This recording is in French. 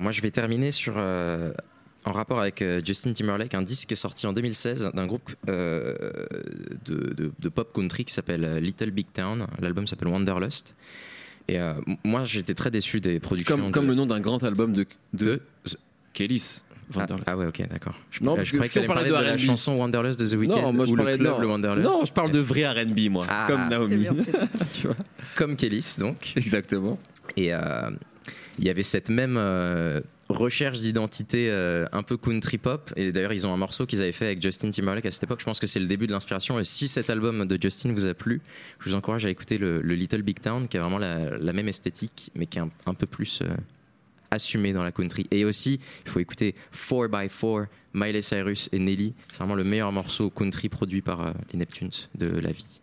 Moi, je vais terminer sur, euh, en rapport avec euh, Justin Timberlake, un disque qui est sorti en 2016 d'un groupe euh, de, de- de pop country qui s'appelle Little Big Town. L'album s'appelle Wanderlust. Et euh, moi, j'étais très déçu des productions. Comme, de- comme le nom d'un grand album de, de, de- Kellys. Ah, Wanderlust. ah ouais, ok, d'accord. Je, Non, je que croyais si que tu parler de, de la chanson Wanderlust de The Weeknd non, moi je ou parlais le club non. le Wanderlust. Non, je parle de vrai R&B moi, Ah, comme Naomi. bien, tu vois. comme Kellys, donc. Exactement. Et euh, il y avait cette même euh, recherche d'identité euh, un peu country pop. Et d'ailleurs, ils ont un morceau qu'ils avaient fait avec Justin Timberlake à cette époque. Je pense que c'est le début de l'inspiration. Et si cet album de Justin vous a plu, je vous encourage à écouter le, le Little Big Town, qui a vraiment la, même esthétique, mais qui est un, peu plus euh, assumé dans la country. Et aussi, il faut écouter 4x4, Miley Cyrus et Nelly. C'est vraiment le meilleur morceau country produit par euh, les Neptunes de la vie.